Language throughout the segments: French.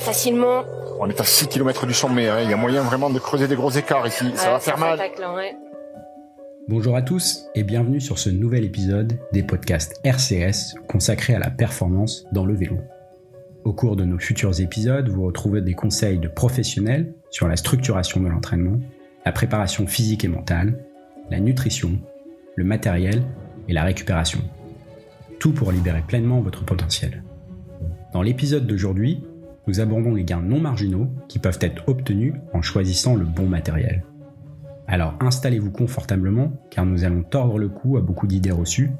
facilement. On est à 6 km du sommet, hein. il y a moyen vraiment de creuser des gros écarts ici, ça va faire mal. Bonjour à tous et bienvenue sur ce nouvel épisode des podcasts RCS consacrés à la performance dans le vélo. Au cours de nos futurs épisodes, vous retrouvez des conseils de professionnels sur la structuration de l'entraînement, la préparation physique et mentale, la nutrition, le matériel et la récupération. Tout pour libérer pleinement votre potentiel. Dans l'épisode d'aujourd'hui, nous abordons les gains non marginaux qui peuvent être obtenus en choisissant le bon matériel. Alors installez-vous confortablement car nous allons tordre le cou à beaucoup d'idées reçues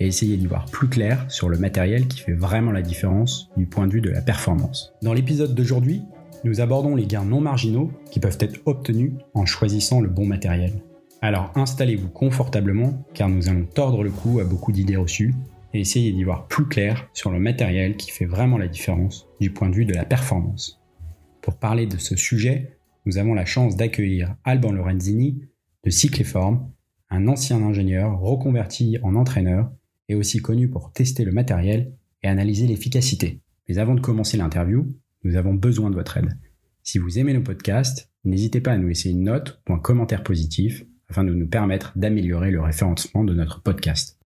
et essayer d'y voir plus clair sur le matériel qui fait vraiment la différence du point de vue de la performance. Dans l'épisode d'aujourd'hui, nous abordons les gains non marginaux qui peuvent être obtenus en choisissant le bon matériel. Alors installez-vous confortablement car nous allons tordre le cou à beaucoup d'idées reçues et essayer d'y voir plus clair sur le matériel qui fait vraiment la différence du point de vue de la performance. Pour parler de ce sujet, nous avons la chance d'accueillir Alban Lorenzini de Cycleform, un ancien ingénieur reconverti en entraîneur et aussi connu pour tester le matériel et analyser l'efficacité. Mais avant de commencer l'interview, nous avons besoin de votre aide. Si vous aimez nos podcasts, n'hésitez pas à nous laisser une note ou un commentaire positif afin de nous permettre d'améliorer le référencement de notre podcast.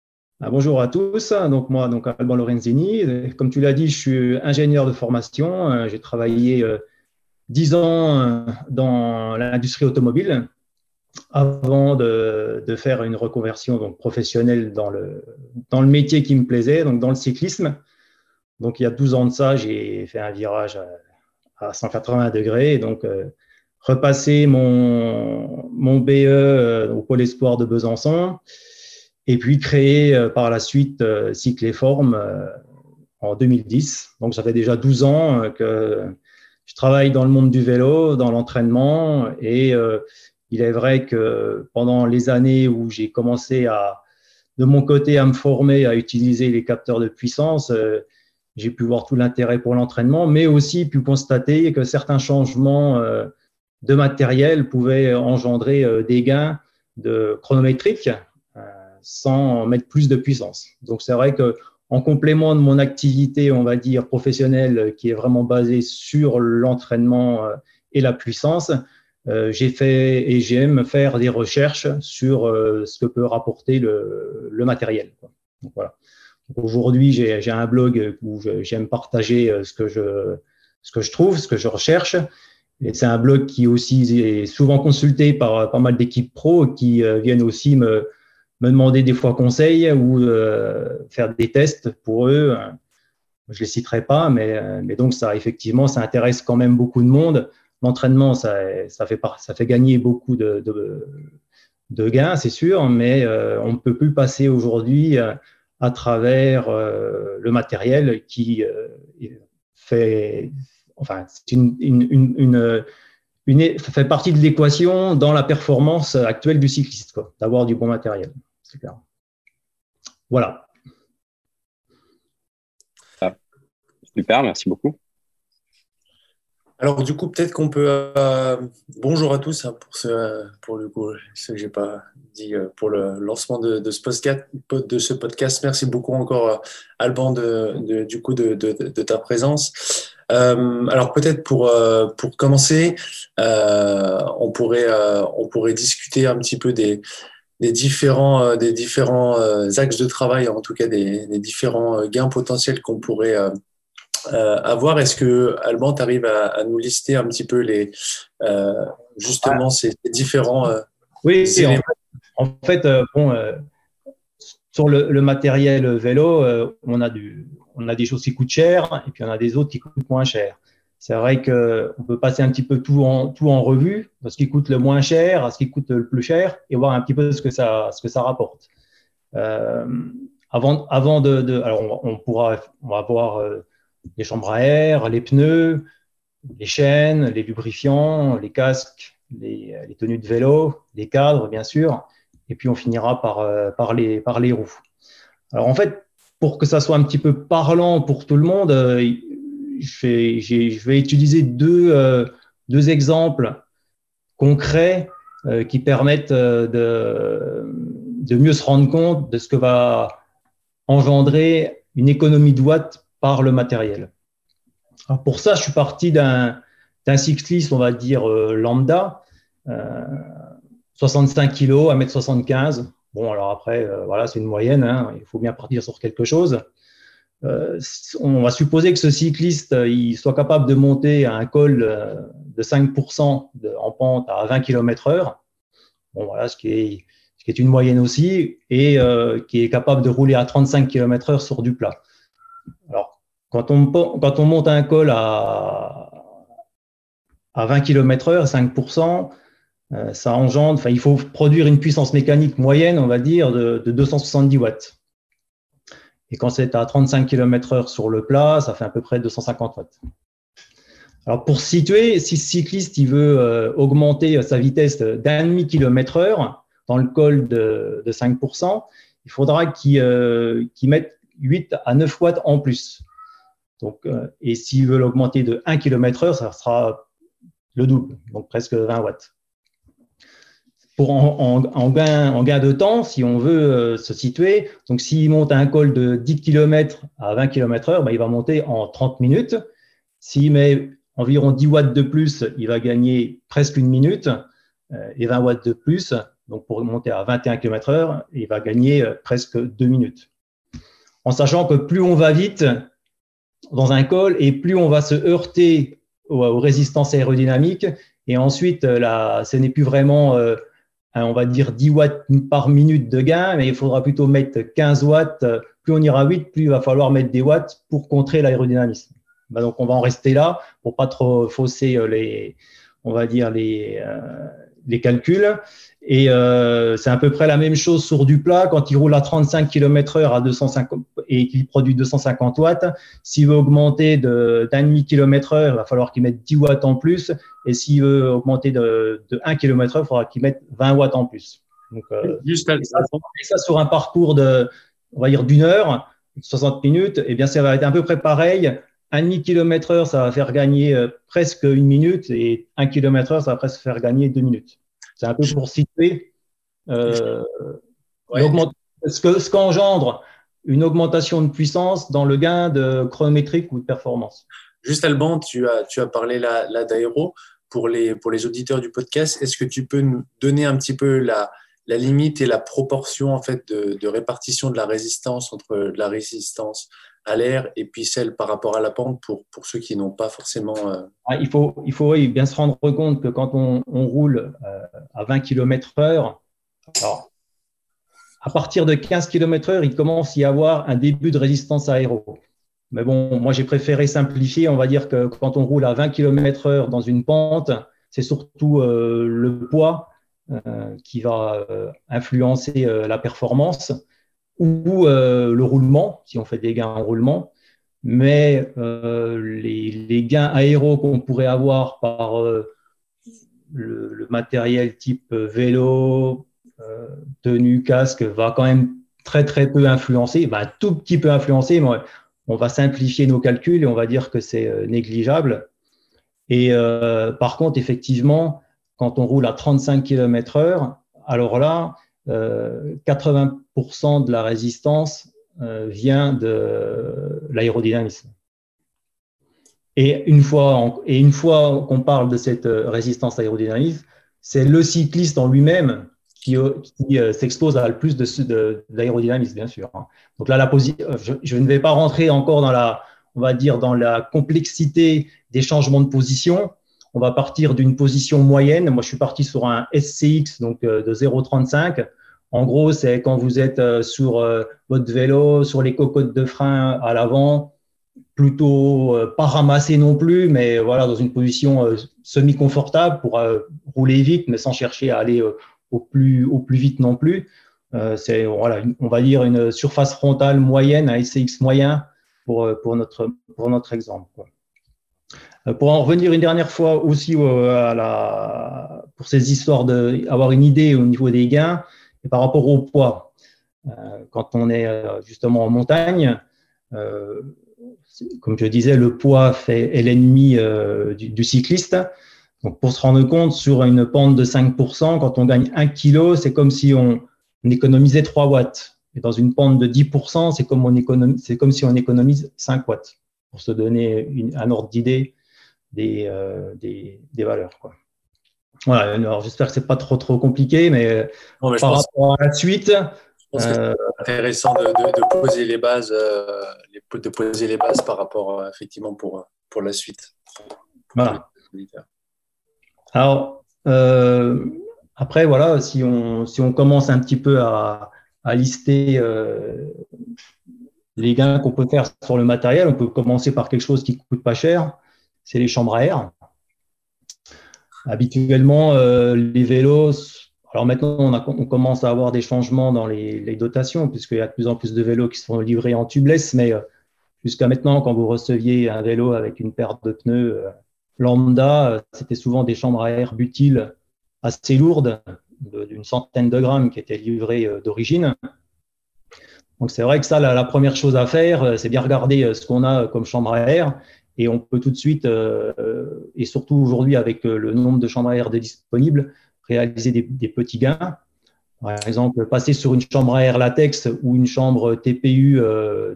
Ah, bonjour à tous. Donc moi, donc Alban Lorenzini. Comme tu l'as dit, je suis ingénieur de formation. Euh, j'ai travaillé euh, dix ans euh, dans l'industrie automobile avant de, faire une reconversion donc, professionnelle dans le, dans le métier qui me plaisait, donc dans le cyclisme. Donc il y a 12 ans de ça, j'ai fait un virage à, 180 degrés. Et donc repasser mon, mon BE au Pôle Espoir de Besançon et puis créé euh, par la suite euh, Cycle et Forme euh, en 2010. Donc ça fait déjà 12 ans que je travaille dans le monde du vélo, dans l'entraînement, et il est vrai que pendant les années où j'ai commencé à, de mon côté, à me former, à utiliser les capteurs de puissance, j'ai pu voir tout l'intérêt pour l'entraînement, mais aussi pu constater que certains changements de matériel pouvaient engendrer des gains de chronométriques sans mettre plus de puissance. Donc c'est vrai que en complément de mon activité, on va dire professionnelle, qui est vraiment basée sur l'entraînement euh, et la puissance, euh, j'ai fait et j'aime faire des recherches sur euh, ce que peut rapporter le, le matériel. Donc, voilà. Aujourd'hui, j'ai un blog où j'aime partager ce que je ce que je trouve, ce que je recherche. Et c'est un blog qui aussi est souvent consulté par pas mal d'équipes pro qui viennent aussi me, me demander des fois conseil ou euh, faire des tests pour eux. Je ne les citerai pas, mais, mais, donc ça, effectivement, ça intéresse quand même beaucoup de monde. L'entraînement, ça, fait, gagner beaucoup de, gains, c'est sûr, mais euh, on ne peut plus passer aujourd'hui euh, à travers le matériel qui fait, enfin, une, fait partie de l'équation dans la performance actuelle du cycliste, d'avoir du bon matériel. Super. Voilà. Ah, super, merci beaucoup. Alors du coup, peut-être qu'on peut. Euh, bonjour à tous hein, pour ce, pour le coup, ce que j'ai pas dit euh, pour le lancement de, ce podcast, de ce podcast. Merci beaucoup encore, euh, Alban, de, du coup de, ta présence. alors peut-être pour pour commencer, on pourrait on pourrait discuter un petit peu des des différents, euh, des différents euh, axes de travail, en tout cas des, différents euh, gains potentiels qu'on pourrait avoir. Est-ce que Alban, tu arrives à, nous lister un petit peu les, justement ces, différents. oui, en, fait, bon, sur le, matériel vélo, on, a du, on a des choses qui coûtent cher et puis on a des autres qui coûtent moins cher c'est vrai qu'on peut passer un petit peu tout en, tout en revue, ce qui coûte le moins cher à ce qui coûte le plus cher, et voir un petit peu ce que ça, ce que ça rapporte. Euh, avant, avant de, de, alors on, pourra, on va voir euh, les chambres à air, les pneus, les chaînes, les lubrifiants, les casques, les, les, tenues de vélo, les cadres, bien sûr, et puis on finira par, euh, par, les, par les roues. Alors en fait, pour que ça soit un petit peu parlant pour tout le monde, je vais, utiliser deux, euh, deux exemples concrets euh, qui permettent euh, de, de, mieux se rendre compte de ce que va engendrer une économie de watts par le matériel. pour ça, je suis parti d'un cycliste, on va dire lambda, 65 kg, 1m75. Bon, alors après, voilà, c'est une moyenne, hein, il faut bien partir sur quelque chose. Euh, on va supposer que ce cycliste euh, soit capable de monter à un col euh, de 5% en pente à 20 km h Bon, voilà, ce qui est, ce qui est une moyenne aussi, et qui est capable de rouler à 35 km h sur du plat. Alors, quand on, quand on monte un col à, à 20 km h 5%, ça engendre, il faut produire une puissance mécanique moyenne, on va dire, de, de 270 watts. Et quand c'est à 35 km heure sur le plat, ça fait à peu près 250 watts. Alors pour situer, si ce cycliste veut euh, augmenter sa vitesse d'un demi kilomètre heure dans le col de, 5%, il faudra euh, qu'il mette 8 à 9 watts en plus. Euh, et s'il veut l'augmenter de 1 km heure, ça sera le double, donc presque 20 watts en, gain, de temps, si on veut euh, se situer, donc s'il monte un col de 10 km à 20 km heure, ben, il va monter en 30 minutes. S'il met environ 10 watts de plus, il va gagner presque une minute euh, et 20 watts de plus. Donc pour monter à 21 km heure, il va gagner euh, presque deux minutes. En sachant que plus on va vite dans un col et plus on va se heurter aux, résistances aérodynamiques. Et ensuite, là, ce n'est plus vraiment on va dire 10 watts par minute de gain, mais il faudra plutôt mettre 15 watts. Plus on ira vite, plus il va falloir mettre des watts pour contrer l'aérodynamisme. Bah, donc on va en rester là pour pas trop fausser les, on va dire les, euh, les calculs. Et euh, c'est à peu près la même chose sur du plat. Quand il roule à 35 km heure à 250 et qu'il produit 250 watts, s'il veut augmenter d'un demi kilomètre heure, il va falloir qu'il mette 10 watts en plus. Et s'il veut augmenter de, de 1 km heure, il faudra qu'il mette 20 watts en plus. Donc, euh, Juste et ça, et ça, sur un parcours de, on va dire d'une heure, 60 minutes, et eh bien ça va être à peu près pareil. Un demi kilomètre heure, ça va faire gagner euh, presque une minute, et un kilomètre heure, ça va presque faire gagner deux minutes. C'est un peu pour situer euh, ce qu'engendre une augmentation de puissance dans le gain de chronométrique ou de performance. Juste Alban, tu as, tu as parlé là, d'aéro. Pour les, pour les auditeurs du podcast, est-ce que tu peux nous donner un petit peu la, la limite et la proportion en fait de, de, répartition de la résistance entre la résistance à l'air et puis celle par rapport à la pente pour, pour ceux qui n'ont pas forcément. Euh, ah, il faut, il faut bien se rendre compte que quand on, roule euh, à 20 km/h, à partir de 15 km/h, il commence à y avoir un début de résistance aéro. Mais bon, moi j'ai préféré simplifier. On va dire que quand on roule à 20 km/h dans une pente, c'est surtout euh, le poids qui va influencer la performance ou euh, le roulement, si on fait des gains en roulement. Mais euh, les, gains aéros qu'on pourrait avoir par euh, le, matériel type vélo, tenue, casque, va quand même très très peu influencer, un tout petit peu influencer, mais on va simplifier nos calculs et on va dire que c'est négligeable. Et par contre, effectivement, quand on roule à 35 km/h, alors là, 80% de la résistance euh, vient de l'aérodynamisme. Et une fois, fois qu'on parle de cette euh, résistance aérodynamique, c'est le cycliste en lui-même qui, euh, s'expose à le plus de, d'aérodynamisme, bien sûr. Hein. Donc là, je, je, ne vais pas rentrer encore dans la, on va dire, dans la complexité des changements de position. On va partir d'une position moyenne. Moi, je suis parti sur un SCX, donc de 0,35. En gros, c'est quand vous êtes euh, sur euh, votre vélo, sur les cocottes de frein à l'avant, plutôt euh, pas ramassé non plus, mais voilà, dans une position semi-confortable pour rouler vite, mais sans chercher à aller au, plus, au plus vite non plus. c'est, voilà, on va dire une surface frontale moyenne, un SCX moyen pour, pour, notre, pour notre exemple. Pour en revenir une dernière fois aussi à la, pour ces histoires d'avoir une idée au niveau des gains, et par rapport au poids, euh, quand on est euh, justement en montagne, euh, comme je disais, le poids fait, est l'ennemi du, cycliste. Donc, pour se rendre compte, sur une pente de 5%, quand on gagne 1 kg, c'est comme si on, économisait 3 watts. Et dans une pente de 10%, c'est comme, comme si on économise 5 watts. pour se donner un ordre d'idée des, des, valeurs. Quoi. Voilà, alors j'espère que c'est pas trop trop compliqué, mais, par rapport à la suite, c'est intéressant de, poser les bases, de poser les bases par rapport effectivement pour pour la suite. Voilà. Alors, euh, après, voilà, si on, si on commence un petit peu à, à lister euh, les gains qu'on peut faire sur le matériel, on peut commencer par quelque chose qui ne coûte pas cher, c'est les chambres à air. Habituellement, euh, les vélos, alors maintenant, on, commence à avoir des changements dans les, dotations, puisqu'il y a de plus en plus de vélos qui sont livrés en tubeless, mais Jusqu'à maintenant, quand vous receviez un vélo avec une paire de pneus euh, lambda, euh, c'était souvent des chambres à air butiles assez lourdes, d'une centaine de grammes qui étaient livrées euh, d'origine. Donc c'est vrai que ça, la, première chose à faire, c'est bien regarder ce qu'on a comme chambre à air. Et on peut tout de suite, et surtout aujourd'hui avec le nombre de chambres à air disponibles, réaliser des, petits gains. Par exemple, passer sur une chambre à air latex ou une chambre TPU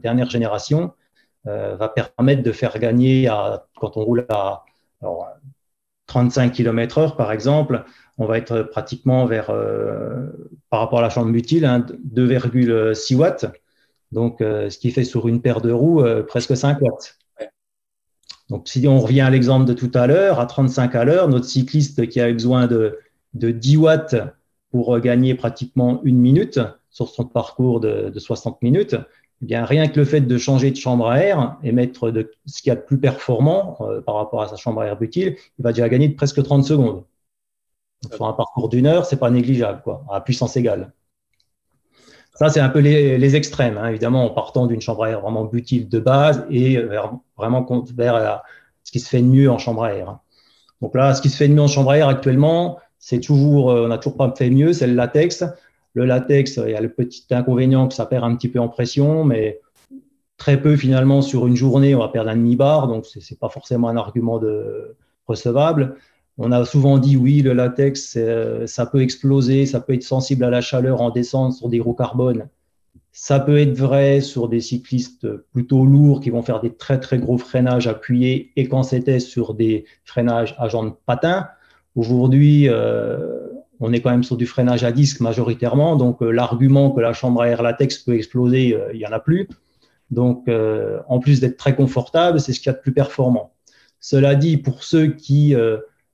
dernière génération, euh, va permettre de faire gagner, à, quand on roule à 35 km heure, par exemple, on va être pratiquement vers, euh, par rapport à la chambre utile, 2,6 hein, watts. Donc, euh, ce qui fait sur une paire de roues presque 5 watts. Donc, si on revient à l'exemple de tout à l'heure, à 35 à l'heure, notre cycliste qui a besoin de, de 10 watts pour gagner pratiquement une minute sur son parcours de, de 60 minutes, eh bien, rien que le fait de changer de chambre à air et mettre de, ce qu'il y a de plus performant euh, par rapport à sa chambre à air butyle, il va déjà gagner de presque 30 secondes. sur un parcours d'une heure, c'est pas négligeable, quoi, à puissance égale. Ça, c'est un peu les, extrêmes, hein, évidemment, en partant d'une chambre à air vraiment butyle de base et vers, vraiment vers ce qui se fait de mieux en chambre à air. Donc là, ce qui se fait de mieux en chambre à air actuellement, c'est toujours, euh, on n'a toujours pas fait mieux, c'est le latex. Le latex, il y a le petit inconvénient que ça perd un petit peu en pression, mais très peu finalement sur une journée, on va perdre un demi-bar, donc ce n'est pas forcément un argument de recevable. On a souvent dit oui, le latex, ça peut exploser, ça peut être sensible à la chaleur en descente sur des gros carbones. Ça peut être vrai sur des cyclistes plutôt lourds qui vont faire des très très gros freinages appuyés et quand c'était sur des freinages à jambes patin. Aujourd'hui, euh, on est quand même sur du freinage à disque majoritairement, donc euh, l'argument que la chambre à air latex peut exploser, euh, il n'y en a plus. Donc, euh, en plus d'être très confortable, c'est ce qu'il y a de plus performant. Cela dit, pour ceux qui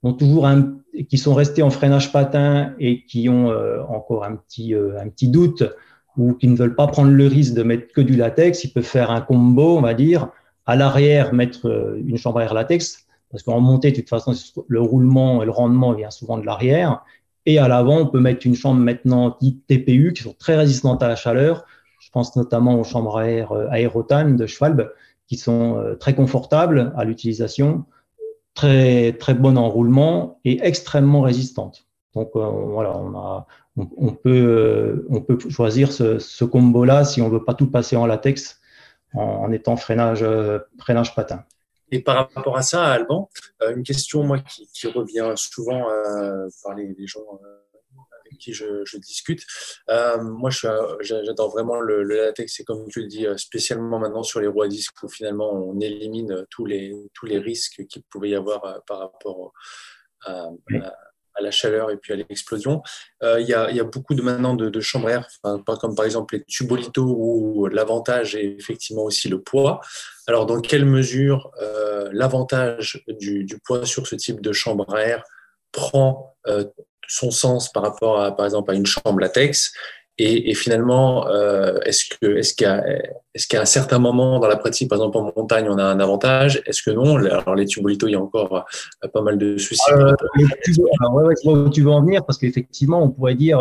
ont toujours un, qui sont restés en freinage patin et qui ont encore un petit, un petit doute ou qui ne veulent pas prendre le risque de mettre que du latex, ils peuvent faire un combo, on va dire, à l'arrière mettre une chambre à air latex, parce qu'en montée, de toute façon, le roulement et le rendement vient souvent de l'arrière, et à l'avant, on peut mettre une chambre maintenant dite TPU qui sont très résistantes à la chaleur. Je pense notamment aux chambres à air euh, Aerotan de Schwalbe qui sont euh, très confortables à l'utilisation, très, très bonnes en roulement et extrêmement résistantes. Donc euh, voilà, on, a, on, peut, on peut choisir ce, combo-là si on veut pas tout passer en latex en, étant freinage, freinage patin. Et par rapport à ça, Alban, euh, une question moi qui, revient souvent euh, par les, gens euh, qui je, discute. moi, j'adore vraiment le, latex et comme tu le dis, spécialement maintenant sur les roues à disque où finalement on élimine tous les, tous les risques qu'il pouvait y avoir par rapport à, à la chaleur et puis à l'explosion. Euh, il y, a, beaucoup de maintenant de, de chambres à air, pas comme par exemple les tubolitos où l'avantage est effectivement aussi le poids. Alors dans quelle mesure euh, l'avantage du, poids sur ce type de chambre à air prend euh, son sens par rapport à par exemple à une chambre latex. Et, finalement, euh, est-ce est-ce a est-ce qu'à un certain moment dans la pratique, par exemple en montagne, on a un avantage? Est-ce que non? Alors les tubolitos, il y a encore euh, pas mal de soucis. Euh, alors, ouais, où tu veux en venir parce qu'effectivement, on pourrait dire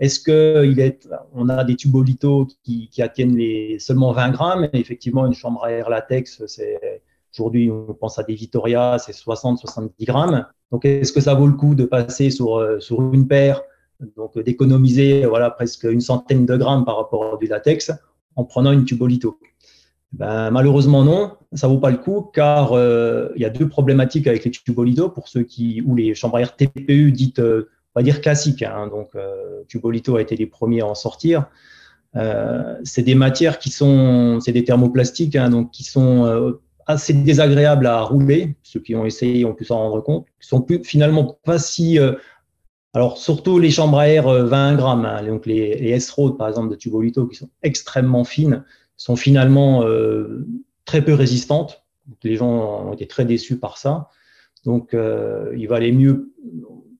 est-ce que il est, on a des tubolitos qui, qui attiennent les seulement 20 grammes et effectivement une chambre à air latex, c'est aujourd'hui on pense à des Vittoria, c'est 60-70 grammes. Donc est-ce que ça vaut le coup de passer sur sur une paire donc d'économiser voilà, presque une centaine de grammes par rapport à du latex en prenant une tubolito? Ben, malheureusement non, ça vaut pas le coup car euh, il y a deux problématiques avec les tubolito pour ceux qui ou les chambres TPU dites euh, on va dire classiques. Hein, donc euh, tubolito a été les premiers à en sortir. c'est des matières qui sont, c'est des thermoplastiques, hein, donc qui sont assez désagréables à rouler. Ceux qui ont essayé ont pu s'en rendre compte. Ils sont plus, finalement pas si. Euh, alors, surtout les chambres à air 20 euh, grammes, hein, donc les, les S-Road, par exemple, de Tubolito, qui sont extrêmement fines, sont finalement euh, très peu résistantes. les gens ont été très déçus par ça. Donc, il valait mieux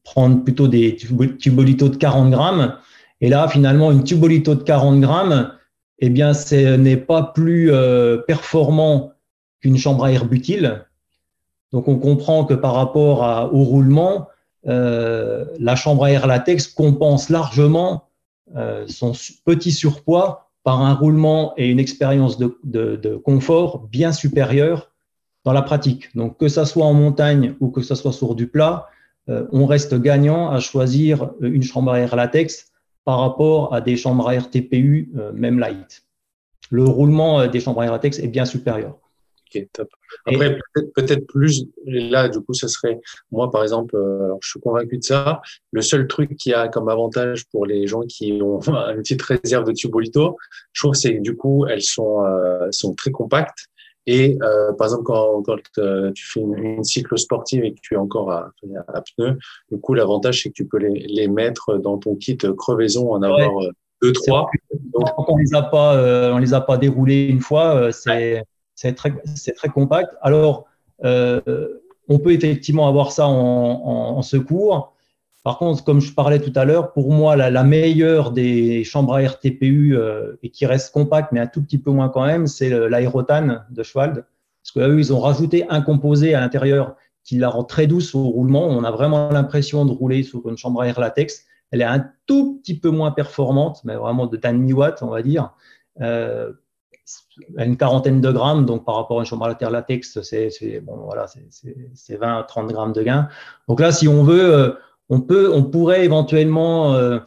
prendre plutôt des Tubolito de 40 grammes. Et là, finalement, une Tubolito de 40 grammes, eh bien, ce n'est pas plus performant chambre à air butyle. Donc on comprend que par rapport au roulement, euh, la chambre à air latex compense largement euh, son petit surpoids par un roulement et une expérience de, confort bien supérieure dans la pratique. Donc que ça soit en montagne ou que ça soit sur du plat, euh, on reste gagnant à choisir une chambre à air latex par rapport à des chambres à air TPU, même light. Le roulement des chambres à air latex est bien supérieur. Ok, top. Après, peut-être plus, là, du coup, ce serait, moi, par exemple, euh, alors, je suis convaincu de ça. Le seul truc qui a comme avantage pour les gens qui ont une petite réserve de tubolito, je trouve, c'est que du coup, elles sont, euh, sont très compactes. Et euh, par exemple, quand, quand tu fais une, une, cycle sportive et que tu es encore à, à pneu, du coup, l'avantage, c'est que tu peux les, les, mettre dans ton kit crevaison, en avoir deux, trois. Donc, on les a pas, on les a pas déroulés une fois, c'est c'est très, compact. Alors, euh, on peut effectivement avoir ça en, secours. Par contre, comme je parlais tout à l'heure, pour moi, la, meilleure des chambres à air TPU euh, et qui reste compacte, mais un tout petit peu moins quand même, c'est l'aérotane de Schwald. Parce qu'eux, ils ont rajouté un composé à l'intérieur qui la rend très douce au roulement. On a vraiment l'impression de rouler sur une chambre à air latex. Elle est un tout petit peu moins performante, mais vraiment de demi-watt, on va dire. Euh, une quarantaine de grammes, donc par rapport à une chambre à terre latex, c'est bon, voilà, 20 à 30 grammes de gain. Donc là, si on veut, euh, on, peut, on pourrait éventuellement euh,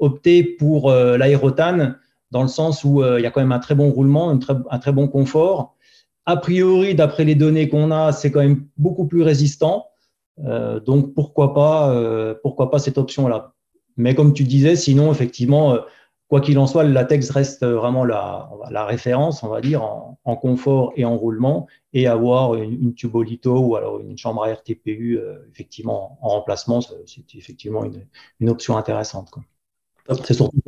opter pour euh, l'aérotane, dans le sens où il y a quand même un très bon roulement, un très, un très bon confort. A priori, d'après les données qu'on a, c'est quand même beaucoup plus résistant. donc pourquoi pas, pourquoi pas cette option-là. Mais comme tu disais, sinon, effectivement, Quoi qu'il en soit, le latex reste vraiment la, la référence, on va dire, en, confort et en roulement, et avoir une, tubolito ou alors une chambre à air TPU, euh, effectivement, en remplacement, c'est effectivement une, une, option intéressante. C'est surtout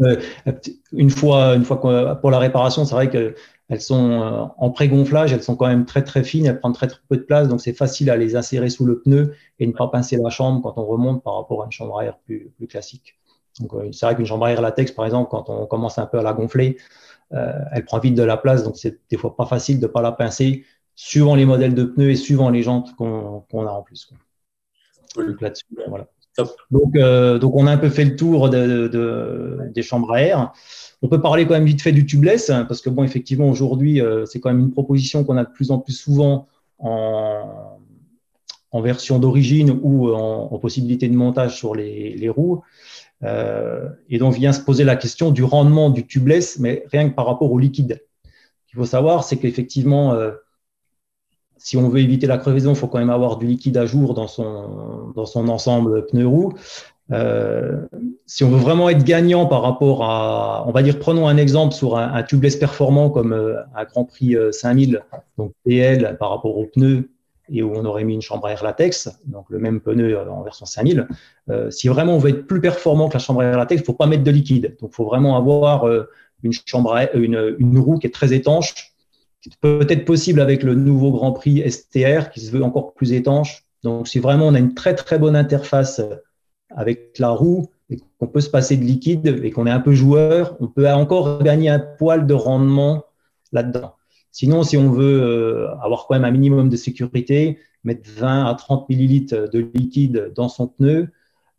une fois, une fois pour la réparation, c'est vrai qu'elles sont euh, en pré-gonflage, elles sont quand même très très fines, elles prennent très, très peu de place, donc c'est facile à les insérer sous le pneu et ne pas pincer la chambre quand on remonte par rapport à une chambre à air plus, plus classique. Donc, euh, c'est vrai qu'une chambre à air latex, par exemple, quand on commence un peu à la gonfler, euh, elle prend vite de la place, donc c'est des fois pas facile de ne pas la pincer, suivant les modèles de pneus et suivant les jantes qu'on a en plus. Donc, euh, donc, on a un peu fait le tour des chambres à air. On peut parler quand même vite fait du tubeless, hein, parce que bon, effectivement, aujourd'hui, c'est quand même une proposition qu'on a de plus en plus souvent en, version d'origine ou en, possibilité de montage sur les roues. Euh, et donc vient se poser la question du rendement du tubeless, mais rien que par rapport au liquide. Ce qu'il faut savoir, c'est qu'effectivement, euh, si on veut éviter la crevaison, il faut quand même avoir du liquide à jour dans son, dans son ensemble pneu-roue. Euh, si on veut vraiment être gagnant par rapport à, on va dire, prenons un exemple sur un, un tubeless performant comme un Grand Prix 5000, donc PL par rapport au pneu et où on aurait mis une chambre à air latex, donc le même pneu euh, en version 5000. Euh, si vraiment on veut être plus performant que la chambre à air latex, il ne faut pas mettre de liquide. Donc, il faut vraiment avoir euh, une, chambre une, roue qui est très étanche, qui peut être possible avec le nouveau Grand Prix STR, qui se veut encore plus étanche. Donc, si vraiment on a une très, très bonne interface avec la roue, et qu'on peut se passer de liquide et qu'on est un peu joueur, on peut encore gagner un poil de rendement là-dedans. Sinon, si on veut euh, avoir quand même un minimum de sécurité, mettre 20 à 30 millilitres de liquide dans son pneu,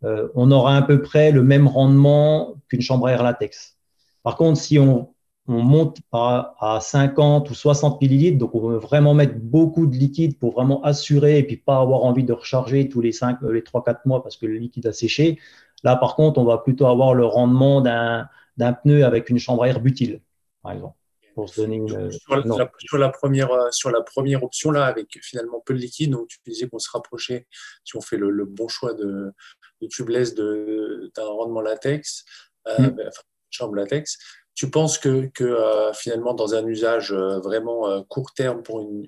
euh, on aura à peu près le même rendement qu'une chambre à air latex. Par contre, si on, monte à, 50 ou 60 millilitres, donc on veut vraiment mettre beaucoup de liquide pour vraiment assurer et puis pas avoir envie de recharger tous les 5, les 3-4 mois parce que le liquide a séché. Là, par contre, on va plutôt avoir le rendement d'un pneu avec une chambre à air butyle, par exemple sur, la, première, euh, sur la première option, là, avec finalement peu de liquide, donc tu disais qu'on se rapprochait, si on fait le, bon choix de, de tubeless d'un rendement latex, euh, mm. ben, chambre latex, tu penses que, que finalement, dans un usage vraiment court terme pour une,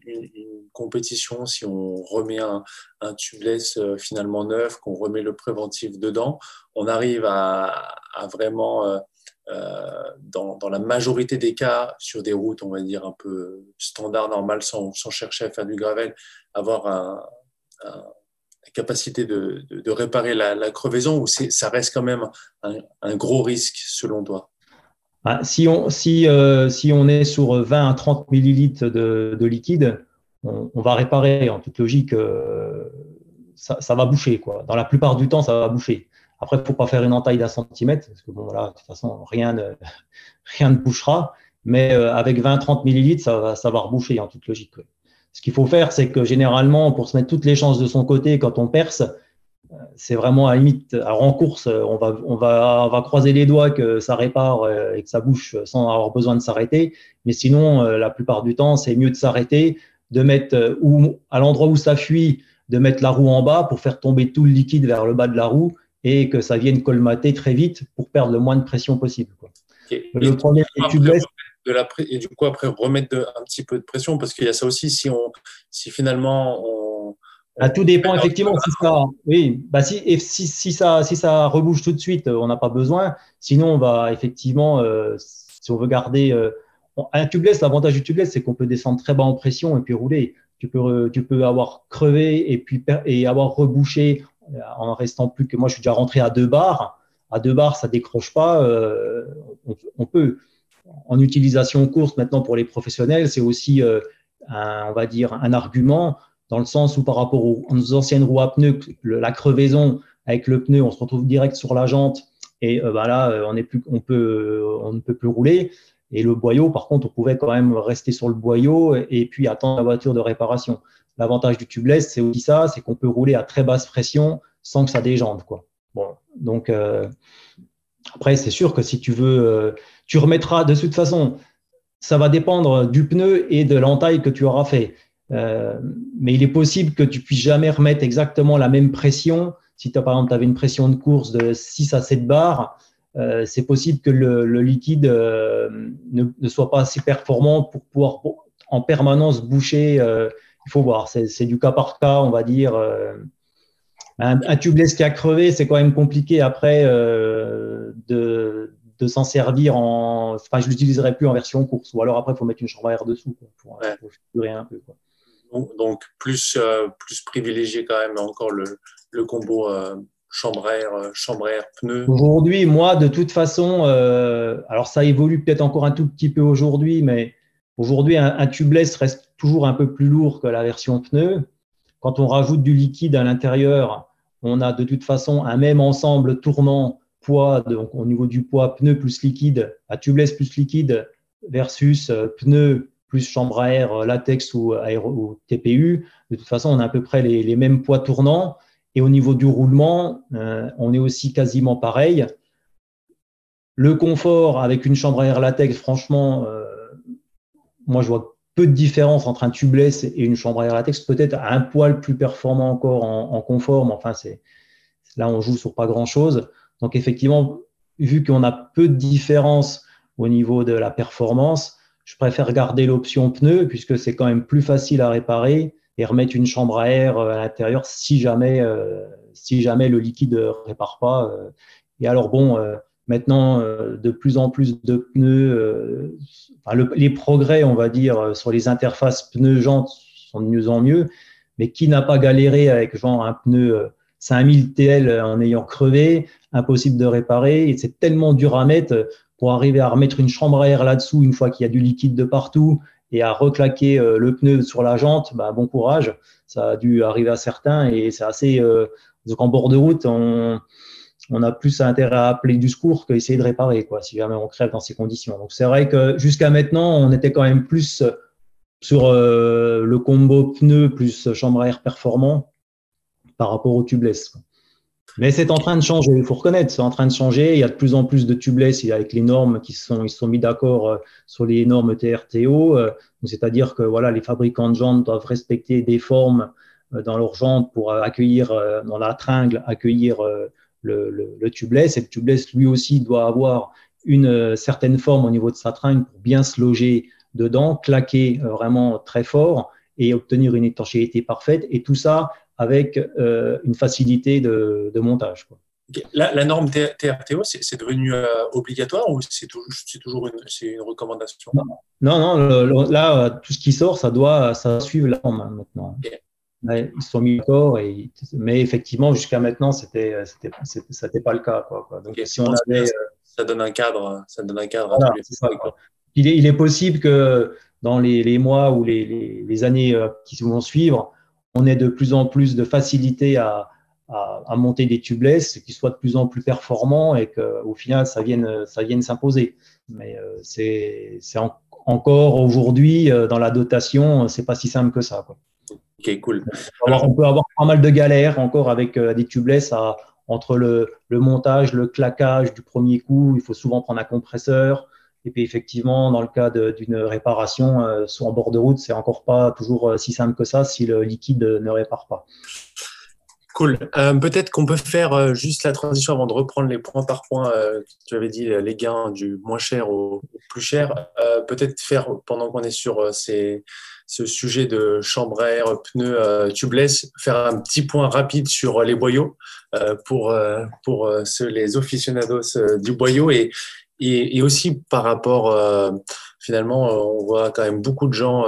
compétition, si on remet un, un tubeless finalement neuf, qu'on remet le préventif dedans, on arrive à, à vraiment euh, dans, dans, la majorité des cas, sur des routes, on va dire, un peu standard, normales, sans, chercher à faire du gravel, avoir un, la capacité de, réparer la, crevaison, ou ça reste quand même un, gros risque selon toi? Ah, si, on, si, euh, si on est sur 20 à 30 millilitres de, de liquide, on, va réparer. En toute logique, euh, ça, va boucher. Dans la plupart du temps, ça va boucher. Après, il ne faut pas faire une entaille d'un centimètre, parce que bon, voilà, de toute façon, rien ne, rien ne bouchera. Mais euh, avec 20-30 millilitres, ça va, reboucher en toute logique. Ce qu'il faut faire, c'est que généralement, pour se mettre toutes les chances de son côté quand on perce, euh, c'est vraiment à la limite. Alors en course, on va, on va, on va croiser les doigts que ça répare euh, et que ça bouche sans avoir besoin de s'arrêter. Mais sinon, la plupart du temps, c'est mieux de s'arrêter, de mettre à l'endroit où ça fuit, de mettre la roue en bas pour faire tomber tout le liquide vers le bas de la roue et que ça vienne colmater très vite pour perdre le moins de pression possible. Le problème de la et du coup après remettre un petit peu de pression parce qu'il y a ça aussi si on si finalement on, ah, tout dépend effectivement si ça oui bah si, et si, si ça si ça rebouge tout de suite on n'a pas besoin. Sinon on va effectivement euh, si on veut garder euh, un tubeless l'avantage du tubeless c'est qu'on peut descendre très bas en pression et puis rouler. Tu peux tu peux avoir crevé et puis et avoir rebouché en restant plus que moi, je suis déjà rentré à deux bars. À deux bars, ça décroche pas. Euh, on, peut. En utilisation course maintenant pour les professionnels, c'est aussi euh, un, on va dire un argument dans le sens où par rapport aux, anciennes roues à pneus, la crevaison avec le pneu, on se retrouve direct sur la jante et euh, bah là, on, est plus, on, peut, on ne peut plus rouler. Et le boyau, par contre, on pouvait quand même rester sur le boyau et puis attendre la voiture de réparation. L'avantage du tubeless, c'est aussi ça, c'est qu'on peut rouler à très basse pression sans que ça déjante. Quoi. Bon, donc euh, après, c'est sûr que si tu veux, euh, tu remettras de toute façon, ça va dépendre du pneu et de l'entaille que tu auras fait. Euh, mais il est possible que tu puisses jamais remettre exactement la même pression. Si tu par exemple avais une pression de course de 6 à 7 bars, c'est possible que le, liquide ne, ne, soit pas assez performant pour pouvoir en permanence boucher il faut voir. C'est du cas par cas, on va dire. Euh, un, un, tubeless qui a crevé, c'est quand même compliqué après euh, de, de s'en servir en. Enfin, je l'utiliserai plus en version course. Ou alors après, il faut mettre une chambre à air dessous pour, figurer un peu. Donc, plus, euh, plus privilégié quand même encore le, le combo chambre à air, chambre à air, pneu. Aujourd'hui, moi, de toute façon, alors ça évolue peut-être encore un tout petit peu aujourd'hui, mais Aujourd'hui, un, tubeless reste toujours un peu plus lourd que la version pneu. Quand on rajoute du liquide à l'intérieur, on a de toute façon un même ensemble tournant poids, donc au niveau du poids pneu plus liquide, à tubeless plus liquide versus euh, pneu plus chambre à air, euh, latex ou, aéro, TPU. De toute façon, on a à peu près les, mêmes poids tournants. Et au niveau du roulement, euh, on est aussi quasiment pareil. Le confort avec une chambre à air latex, franchement, moi, je vois peu de différence entre un tubeless et une chambre à air latex, peut-être un poil plus performant encore en, confort, mais enfin, c'est là, on joue sur pas grand-chose. Donc, effectivement, vu qu'on a peu de différence au niveau de la performance, je préfère garder l'option pneu puisque c'est quand même plus facile à réparer et remettre une chambre à air euh, à l'intérieur si jamais, euh, si jamais le liquide ne répare pas. Euh. Et alors, bon, Maintenant, euh, de plus en plus de pneus, euh, les progrès, on va dire, euh, sur les interfaces pneus-jantes sont de mieux en mieux, mais qui n'a pas galéré avec genre un pneu 5000 TL en ayant crevé, impossible de réparer, c'est tellement dur à mettre pour arriver à remettre une chambre à air là-dessous une fois qu'il y a du liquide de partout et à reclaquer le pneu sur la jante, bah, bon courage, ça a dû arriver à certains et c'est assez. donc en bord de route, on, on a plus intérêt à appeler du secours qu'à essayer de réparer, quoi, si jamais on crève dans ces conditions. Donc c'est vrai que jusqu'à maintenant, on était quand même plus sur euh, le combo pneu plus chambre à air performant par rapport au tubeless. Mais c'est en train de changer, il faut reconnaître, c'est en train de changer. Il y a de plus en plus de tubeless avec les normes qui sont, ils sont mis d'accord euh, sur les normes TRTO. Euh, c'est-à-dire que voilà, les fabricants de jantes doivent respecter des formes dans leurs jantes pour accueillir, dans la tringle, accueillir le, le, tubeless. Et le tubeless, lui aussi, doit avoir une certaine forme au niveau de sa tringle pour bien se loger dedans, claquer vraiment très fort et obtenir une étanchéité parfaite. Et tout ça avec une facilité de, montage. La, norme TRTO, c'est devenu obligatoire ou c'est toujours, une, recommandation? Non, non, là, tout ce qui sort, ça doit ça suivre la norme hein, ils sont mis d'accord, et, mais effectivement, jusqu'à maintenant, c'était, c'était, pas le cas. Quoi, Donc, si on avait, ça donne un cadre, ça donne un cadre. il, est, il est possible que dans les, les mois ou les, les, les, années euh, qui vont suivre, on ait de plus en plus de facilité à, à, à monter des tubeless qui soient de plus en plus performants et qu'au final, ça vienne, ça vienne s'imposer. Mais euh, c'est, encore aujourd'hui, euh, dans la dotation, c'est pas si simple que ça. Quoi. Cool. Alors, on peut avoir pas mal de galères encore avec euh, des tubeless à, entre le, le, montage, le claquage du premier coup. Il faut souvent prendre un compresseur. Et puis, effectivement, dans le cas d'une réparation, euh, soit en bord de route, c'est encore pas toujours euh, si simple que ça si le liquide ne répare pas. Cool. Peut-être qu'on peut faire juste la transition avant de reprendre les points par point. tu avais dit les gains du moins cher au, plus cher. Peut-être faire, pendant qu'on est sur ces, ce sujet de chambre à air, pneus euh, tubeless, faire un petit point rapide sur les boyaux euh, pour, euh, pour ceux, les aficionados du boyau et, et, aussi par rapport, finalement, on voit quand même beaucoup de gens,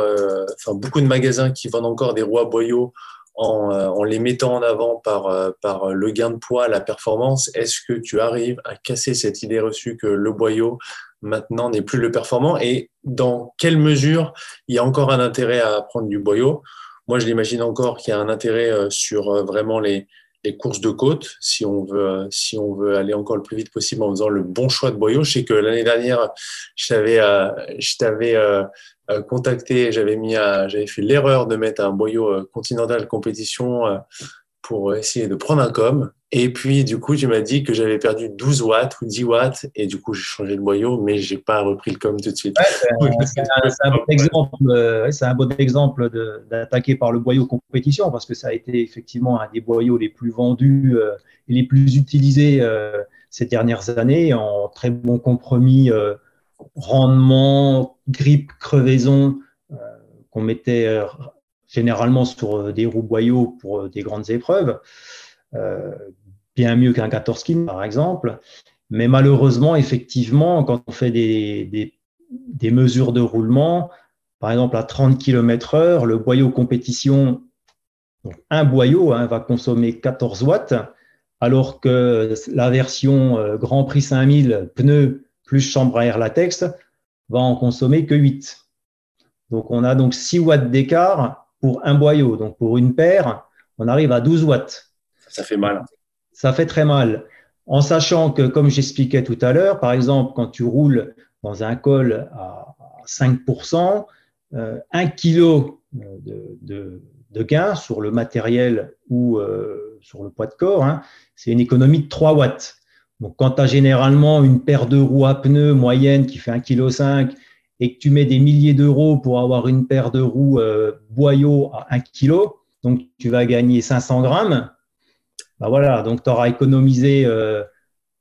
enfin beaucoup de magasins qui vendent encore des roues à boyaux en, en, les mettant en avant par, par le gain de poids, la performance. Est-ce que tu arrives à casser cette idée reçue que le boyau maintenant n'est plus le performant et dans quelle mesure il y a encore un intérêt à prendre du boyau? Moi, je l'imagine encore qu'il y a un intérêt euh, sur euh, vraiment les, courses de côte, si on, veut, euh, si on veut aller encore le plus vite possible en faisant le bon choix de boyau. Je sais que l'année dernière, je t'avais, je t'avais contacté, j'avais, mis j'avais fait l'erreur de mettre un boyau Continental Compétition pour essayer de prendre un com. Et puis, du coup, tu m'as dit que j'avais perdu 12 watts ou 10 watts. Et du coup, j'ai changé de boyau, mais j'ai pas repris le com tout de suite. c'est un, bon exemple, euh, un bon exemple d'attaquer par le boyau compétition parce que ça a été effectivement un des boyaux les plus vendus euh, et les plus utilisés euh, ces dernières années en très bon compromis rendement, grippe, crevaison qu'on mettait généralement sur euh, des roues boyaux pour euh, des grandes épreuves, euh, bien mieux qu'un 14 kin par exemple. Mais malheureusement, effectivement, quand on fait des, des, mesures de roulement, par exemple à 30 km heure, le boyau compétition, un boyau hein, va consommer 14 watts, alors que la version Grand Prix 5000 pneus plus chambre à air latex va en consommer que 8. Donc on a donc 6 watts d'écart pour un boyau. Donc pour une paire, on arrive à 12 watts. Ça fait mal. Ça fait très mal. En sachant que, comme j'expliquais tout à l'heure, par exemple, quand tu roules dans un col à 5%, euh, 1 kg de, gain sur le matériel ou euh, sur le poids de corps, hein, c'est une économie de 3 watts. Donc, quand tu as généralement une paire de roues à pneus moyenne qui fait 1,5 kg et que tu mets des milliers d'euros pour avoir une paire de roues euh, boyau à 1 kg, donc tu vas gagner 500 grammes, ben voilà, donc tu auras économisé euh,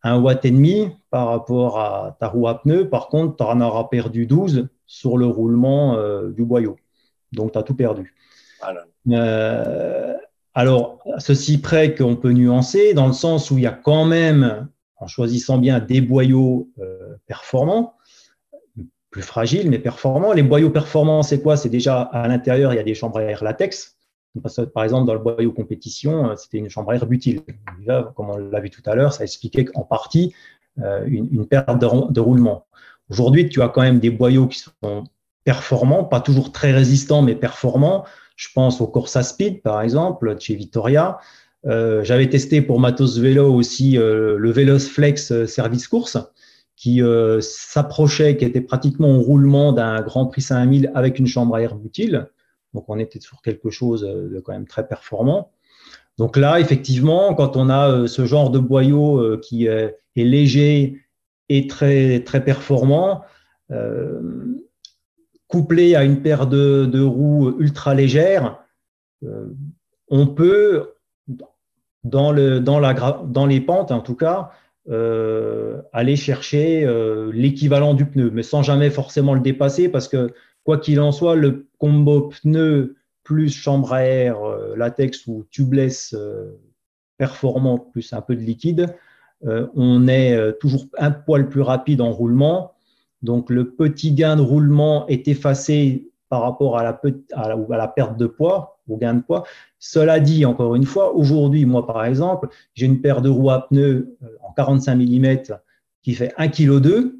un watt et demi par rapport à ta roue à pneus. Par contre, tu en auras perdu 12 sur le roulement euh, du boyau. Donc, tu as tout perdu. alors, ceci près qu'on peut nuancer, dans le sens où il y a quand même, en choisissant bien des boyaux performants, plus fragile mais performant. Les boyaux performants, c'est quoi? C'est déjà à l'intérieur, il y a des chambres à air latex. Par exemple, dans le boyau compétition, euh, c'était une chambre à air butyle. comme on l'a vu tout à l'heure, ça expliquait qu'en partie euh, une, perte de, roulement. Aujourd'hui, tu as quand même des boyaux qui sont performants, pas toujours très résistants, mais performants. Je pense au Corsa Speed, par exemple, chez Vittoria. Euh, j'avais testé pour Matos Vélo aussi le Velos Flex Service Course qui euh, s'approchait, qui était pratiquement au roulement d'un Grand Prix 5000 avec une chambre à air butyle. Donc on était sur quelque chose de quand même très performant. Donc là, effectivement, quand on a euh, ce genre de boyau euh, qui est, léger et très, très performant, couplé à une paire de, roues ultra légères, on peut, dans, le, dans les pentes en tout cas, aller chercher l'équivalent du pneu, mais sans jamais forcément le dépasser, parce que quoi qu'il en soit, le combo pneu plus chambre à air, latex ou tubeless performant plus un peu de liquide, on est toujours un poil plus rapide en roulement. Donc le petit gain de roulement est effacé par rapport à la, à la, perte de poids, au gain de poids. Cela dit, encore une fois, aujourd'hui, moi par exemple, j'ai une paire de roues à pneus euh, en 45 mm qui fait 1,2 kg.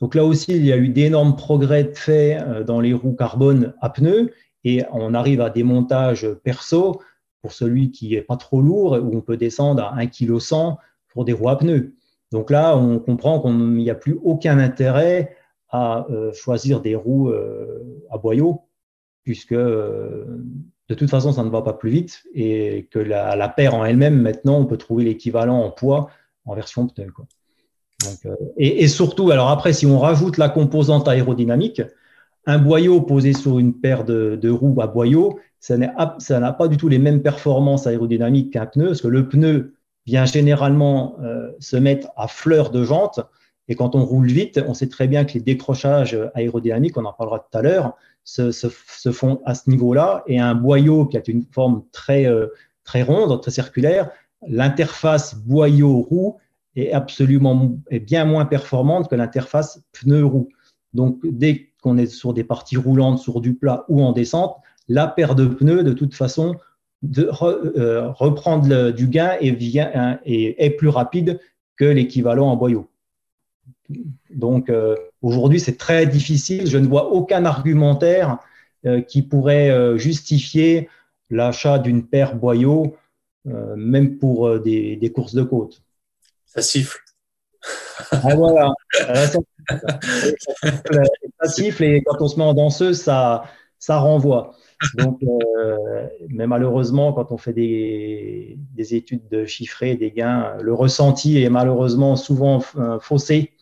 Donc là aussi, il y a eu d'énormes progrès faits euh, dans les roues carbone à pneus et on arrive à des montages perso pour celui qui n'est pas trop lourd où on peut descendre à 1,1 kg pour des roues à pneus. Donc là, on comprend qu'il n'y a plus aucun intérêt à euh, choisir des roues à boyaux, puisque de toute façon, ça ne va pas plus vite et que la, paire en elle-même, maintenant, on peut trouver l'équivalent en poids en version pneu. et, surtout, alors après, si on rajoute la composante aérodynamique, un boyau posé sur une paire de, roues à boyaux, ça n'a pas du tout les mêmes performances aérodynamiques qu'un pneu, parce que le pneu vient généralement se mettre à fleur de jante, et quand on roule vite, on sait très bien que les décrochages aérodynamiques, on en parlera tout à l'heure, se, font à ce niveau-là. Et un boyau qui a une forme très, euh, très ronde, très circulaire, l'interface boyau-roue est absolument est bien moins performante que l'interface pneu-roue. Donc, dès qu'on est sur des parties roulantes, sur du plat ou en descente, la paire de pneus, de toute façon, de euh, reprendre du gain et, vient, et est plus rapide que l'équivalent en boyau. Donc euh, aujourd'hui, c'est très difficile. Je ne vois aucun argumentaire euh, qui pourrait euh, justifier l'achat d'une paire boyau, même pour des, courses de côte. Ça siffle. Ah, voilà. Ça, siffle et quand on se met en danseuse, ça, ça renvoie. Donc, mais malheureusement, quand on fait des, des, études de chiffrées, des gains, le ressenti est malheureusement souvent faussé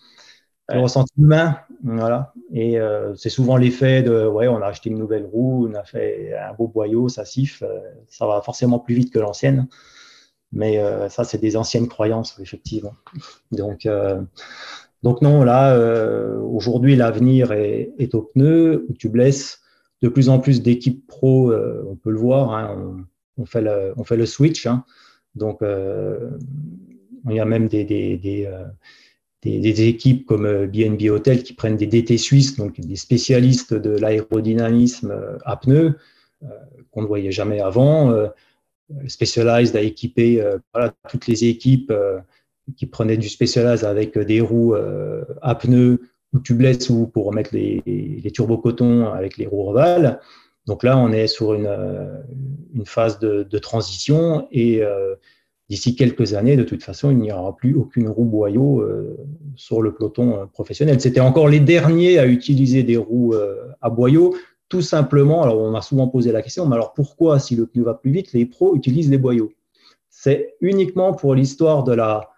le ressenti humain. Voilà. Et euh, c'est souvent l'effet de ouais, on a acheté une nouvelle roue, on a fait un beau boyau, ça siffle, euh, ça va forcément plus vite que l'ancienne. Mais euh, ça, c'est des anciennes croyances, effectivement. Donc, donc non, là, aujourd'hui, l'avenir est, est, au pneu, où tu blesses de plus en plus d'équipes pro, on peut le voir, hein, on, fait le, on fait le switch. Hein. donc, il y a même des, des, des des, équipes comme BNB euh, Hotel qui prennent des DT suisses, donc des spécialistes de l'aérodynamisme euh, à pneus, euh, qu'on ne voyait jamais avant. Specialized a équipé toutes les équipes qui prenaient du Specialized avec des roues à pneus ou tubeless ou pour mettre les, les turbocotons avec les roues ovales. Donc là, on est sur une, une phase de, de transition et d'ici quelques années, de toute façon, il n'y aura plus aucune roue boyau euh, sur le peloton euh, professionnel. C'était encore les derniers à utiliser des roues euh, à boyau, tout simplement. Alors, on m'a souvent posé la question, mais alors pourquoi, si le pneu va plus vite, les pros utilisent les boyaux? C'est uniquement pour l'histoire de la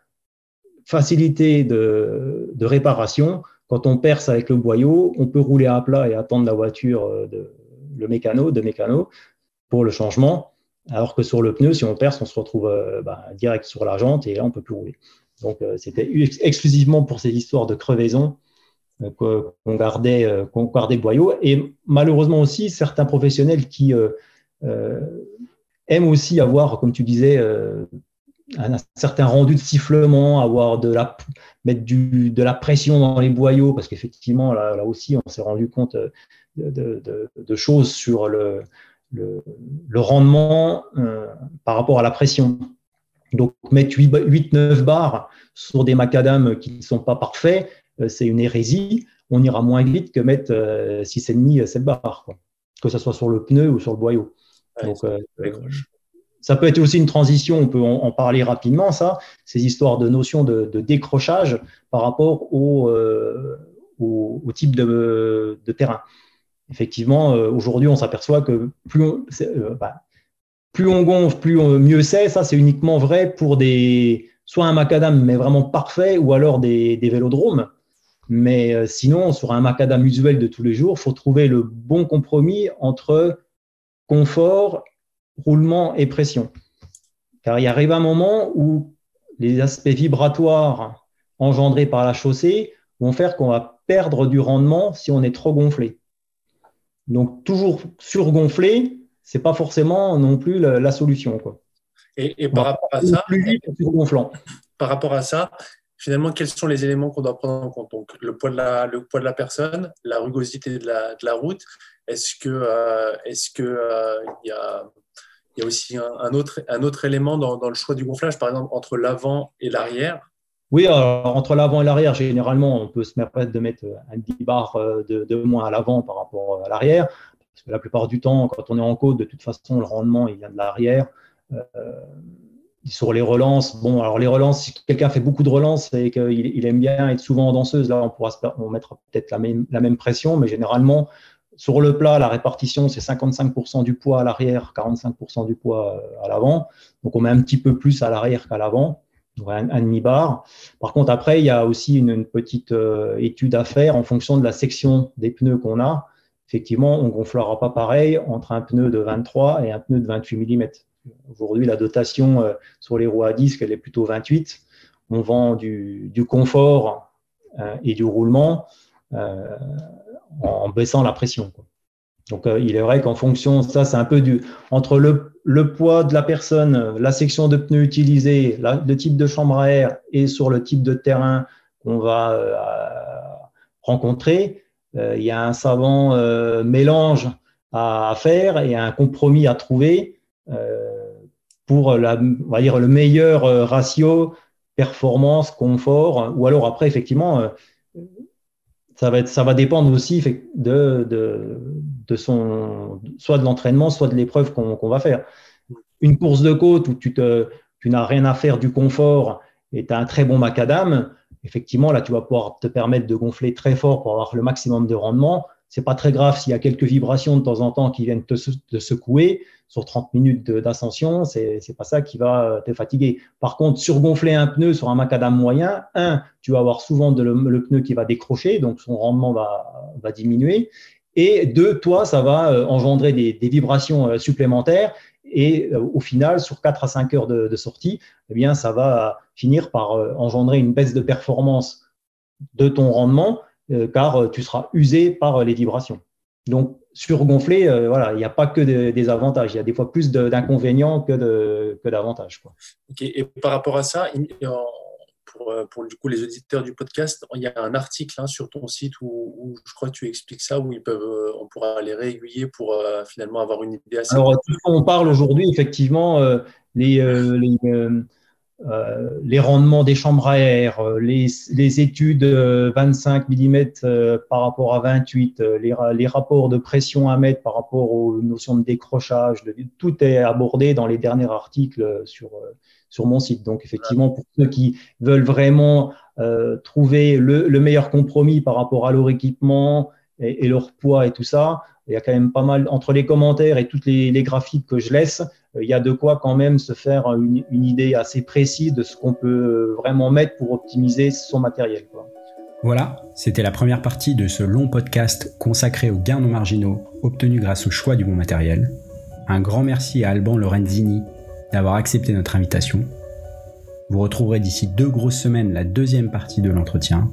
facilité de, réparation. Quand on perce avec le boyau, on peut rouler à plat et attendre la voiture de le mécano, de mécano pour le changement. Alors que sur le pneu, si on perce, on se retrouve euh, bah, direct sur la jante et là, on ne peut plus rouler. Donc, euh, c'était exclusivement pour ces histoires de crevaison euh, qu'on gardait, le boyau. Et malheureusement aussi, certains professionnels qui aiment aussi avoir, comme tu disais, un, certain rendu de sifflement, avoir de la, mettre de la pression dans les boyaux, parce qu'effectivement, là, aussi, on s'est rendu compte de, choses sur le, le, rendement euh, par rapport à la pression. Donc, mettre 8-9 bars sur des macadams qui ne sont pas parfaits, euh, c'est une hérésie. On ira moins vite que mettre 6,5, euh, 7 bars, que ce soit sur le pneu ou sur le boyau. Donc, ça peut être aussi une transition, on peut en, parler rapidement, ça, ces histoires de notions de, décrochage par rapport au, au, type de, de terrain effectivement, euh, aujourd'hui, on s'aperçoit que plus on, euh, bah, plus on gonfle, plus mieux c'est. Ça, c'est uniquement vrai pour des, soit un macadam, mais vraiment parfait, ou alors des, vélodromes. Mais euh, sinon, sur un macadam usuel de tous les jours, faut trouver le bon compromis entre confort, roulement et pression. Car il arrive un moment où les aspects vibratoires engendrés par la chaussée vont faire qu'on va perdre du rendement si on est trop gonflé. Donc, toujours surgonflé, ce n'est pas forcément non plus la, solution. Quoi. Et, par rapport à ça, Par rapport à ça, finalement, quels sont les éléments qu'on doit prendre en compte? Donc, le poids de la, le poids de la personne, la rugosité de la, de la route. Est-ce que, euh, est-ce que euh, il y a il y a aussi un, autre, un autre élément dans, dans, le choix du gonflage, par exemple, entre l'avant et l'arrière. Oui, alors, entre l'avant et l'arrière, généralement, on peut se permettre de mettre un 10 bar euh, de, moins à l'avant par rapport à l'arrière. Parce que la plupart du temps, quand on est en côte, de toute façon, le rendement, il vient de l'arrière. Euh, sur les relances, bon, alors les relances, si quelqu'un fait beaucoup de relances et qu'il il aime bien être souvent en danseuse, là, on pourra mettra peut-être la même, la même pression, mais généralement, sur le plat, la répartition, c'est 55% du poids à l'arrière, 45% du poids euh, à l'avant. Donc, on met un petit peu plus à l'arrière qu'à l'avant, un, demi-bar. Par contre, après, il y a aussi une, petite euh, étude à faire en fonction de la section des pneus qu'on a. Effectivement, on gonflera pas pareil entre un pneu de 23 et un pneu de 28 mm. Aujourd'hui, la dotation euh, sur les roues à disque, elle est plutôt 28. On vend du, confort et du roulement en baissant la pression. Donc, euh, il est vrai qu'en fonction, ça, c'est un peu du entre le, le, poids de la personne, la section de pneus utilisée, le type de chambre à air et sur le type de terrain qu'on va euh, rencontrer. Euh, il y a un savant mélange à, faire et un compromis à trouver pour la, on va dire, le meilleur ratio performance, confort, ou alors après, effectivement, ça va, dépendre aussi de, son, soit de l'entraînement, soit de l'épreuve qu'on va faire. Une course de côte où tu n'as rien à faire du confort et tu as un très bon macadam, effectivement, là, tu vas pouvoir te permettre de gonfler très fort pour avoir le maximum de rendement c'est pas très grave s'il y a quelques vibrations de temps en temps qui viennent te, secouer sur 30 minutes d'ascension, c'est n'est pas ça qui va euh, te fatiguer. Par contre, surgonfler un pneu sur un macadam moyen, un, tu vas avoir souvent le, pneu qui va décrocher, donc son rendement va, diminuer. Et deux, toi, ça va euh, engendrer des, vibrations euh, supplémentaires. Et au final, sur 4 à 5 heures de, sortie, eh bien, ça va finir par engendrer une baisse de performance de ton rendement car tu seras usé par les vibrations. Donc, surgonfler, voilà, il n'y a pas que des avantages, il y a des fois plus d'inconvénients que d'avantages. Que Et par rapport à ça, pour, pour, du coup, les auditeurs du podcast, il y a un article hein, sur ton site où, je crois que tu expliques ça, où ils peuvent, on pourra les réaiguiller pour finalement avoir une idée assez. Alors, on parle aujourd'hui, effectivement, les, les euh, les rendements des chambres à air, euh, les, études 25 euh, mm par rapport à 28, les, rapports de pression à mettre par rapport aux notions de décrochage, tout est abordé dans les derniers articles sur, sur mon site. Donc effectivement, pour ceux qui veulent vraiment trouver le, meilleur compromis par rapport à leur équipement et, leur poids et tout ça, il y a quand même pas mal entre les commentaires et toutes les, graphiques que je laisse. Euh, il y a de quoi quand même se faire une, idée assez précise de ce qu'on peut vraiment mettre pour optimiser son matériel. Voilà, c'était la première partie de ce long podcast consacré aux gains non marginaux obtenus grâce au choix du bon matériel. Un grand merci à Alban Lorenzini d'avoir accepté notre invitation. Vous retrouverez d'ici deux grosses semaines la deuxième partie de l'entretien.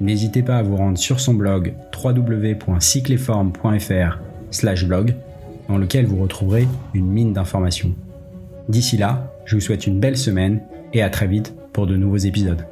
N'hésitez pas à vous rendre sur son blog www.cycleform.fr/blog dans lequel vous retrouverez une mine d'informations. D'ici là, je vous souhaite une belle semaine et à très vite pour de nouveaux épisodes.